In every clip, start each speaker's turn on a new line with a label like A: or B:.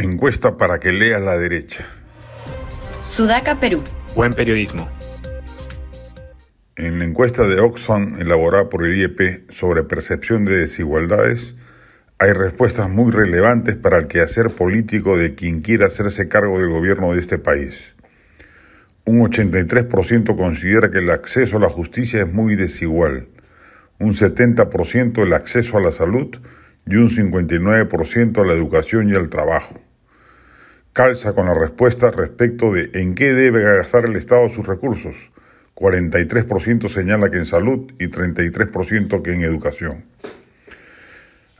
A: Encuesta para que lea la derecha.
B: Sudaca, Perú.
C: Buen periodismo.
A: En la encuesta de Oxfam elaborada por el IEP sobre percepción de desigualdades, hay respuestas muy relevantes para el quehacer político de quien quiera hacerse cargo del gobierno de este país. Un 83% considera que el acceso a la justicia es muy desigual, un 70% el acceso a la salud y un 59% a la educación y al trabajo calza con la respuesta respecto de en qué debe gastar el Estado sus recursos. 43% señala que en salud y 33% que en educación.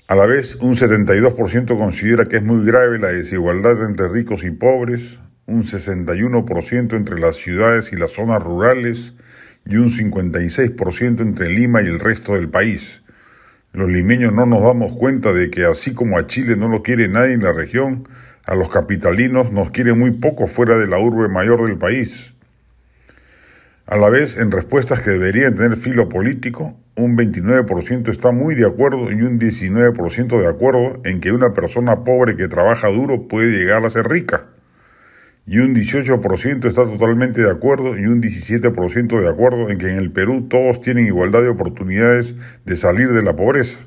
A: A la vez, un 72% considera que es muy grave la desigualdad entre ricos y pobres, un 61% entre las ciudades y las zonas rurales y un 56% entre Lima y el resto del país. Los limeños no nos damos cuenta de que así como a Chile no lo quiere nadie en la región, a los capitalinos nos quiere muy poco fuera de la urbe mayor del país. A la vez, en respuestas que deberían tener filo político, un 29% está muy de acuerdo y un 19% de acuerdo en que una persona pobre que trabaja duro puede llegar a ser rica. Y un 18% está totalmente de acuerdo y un 17% de acuerdo en que en el Perú todos tienen igualdad de oportunidades de salir de la pobreza.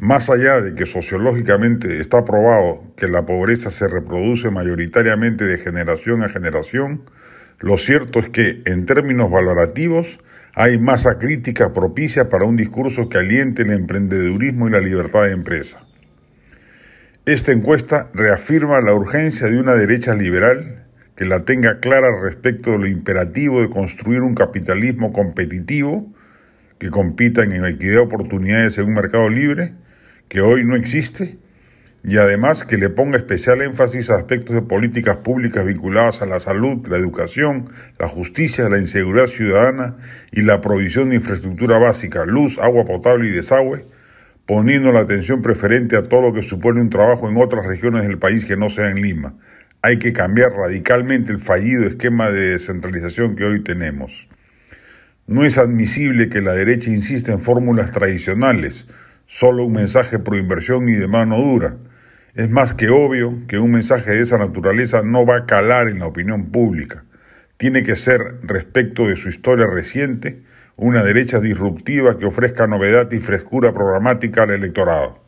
A: Más allá de que sociológicamente está probado que la pobreza se reproduce mayoritariamente de generación a generación, lo cierto es que, en términos valorativos, hay masa crítica propicia para un discurso que aliente el emprendedurismo y la libertad de empresa. Esta encuesta reafirma la urgencia de una derecha liberal que la tenga clara respecto de lo imperativo de construir un capitalismo competitivo que compita en equidad de oportunidades en un mercado libre, que hoy no existe, y además que le ponga especial énfasis a aspectos de políticas públicas vinculadas a la salud, la educación, la justicia, la inseguridad ciudadana y la provisión de infraestructura básica, luz, agua potable y desagüe, poniendo la atención preferente a todo lo que supone un trabajo en otras regiones del país que no sea en Lima. Hay que cambiar radicalmente el fallido esquema de descentralización que hoy tenemos. No es admisible que la derecha insista en fórmulas tradicionales, solo un mensaje pro inversión y de mano dura. Es más que obvio que un mensaje de esa naturaleza no va a calar en la opinión pública. Tiene que ser, respecto de su historia reciente, una derecha disruptiva que ofrezca novedad y frescura programática al electorado.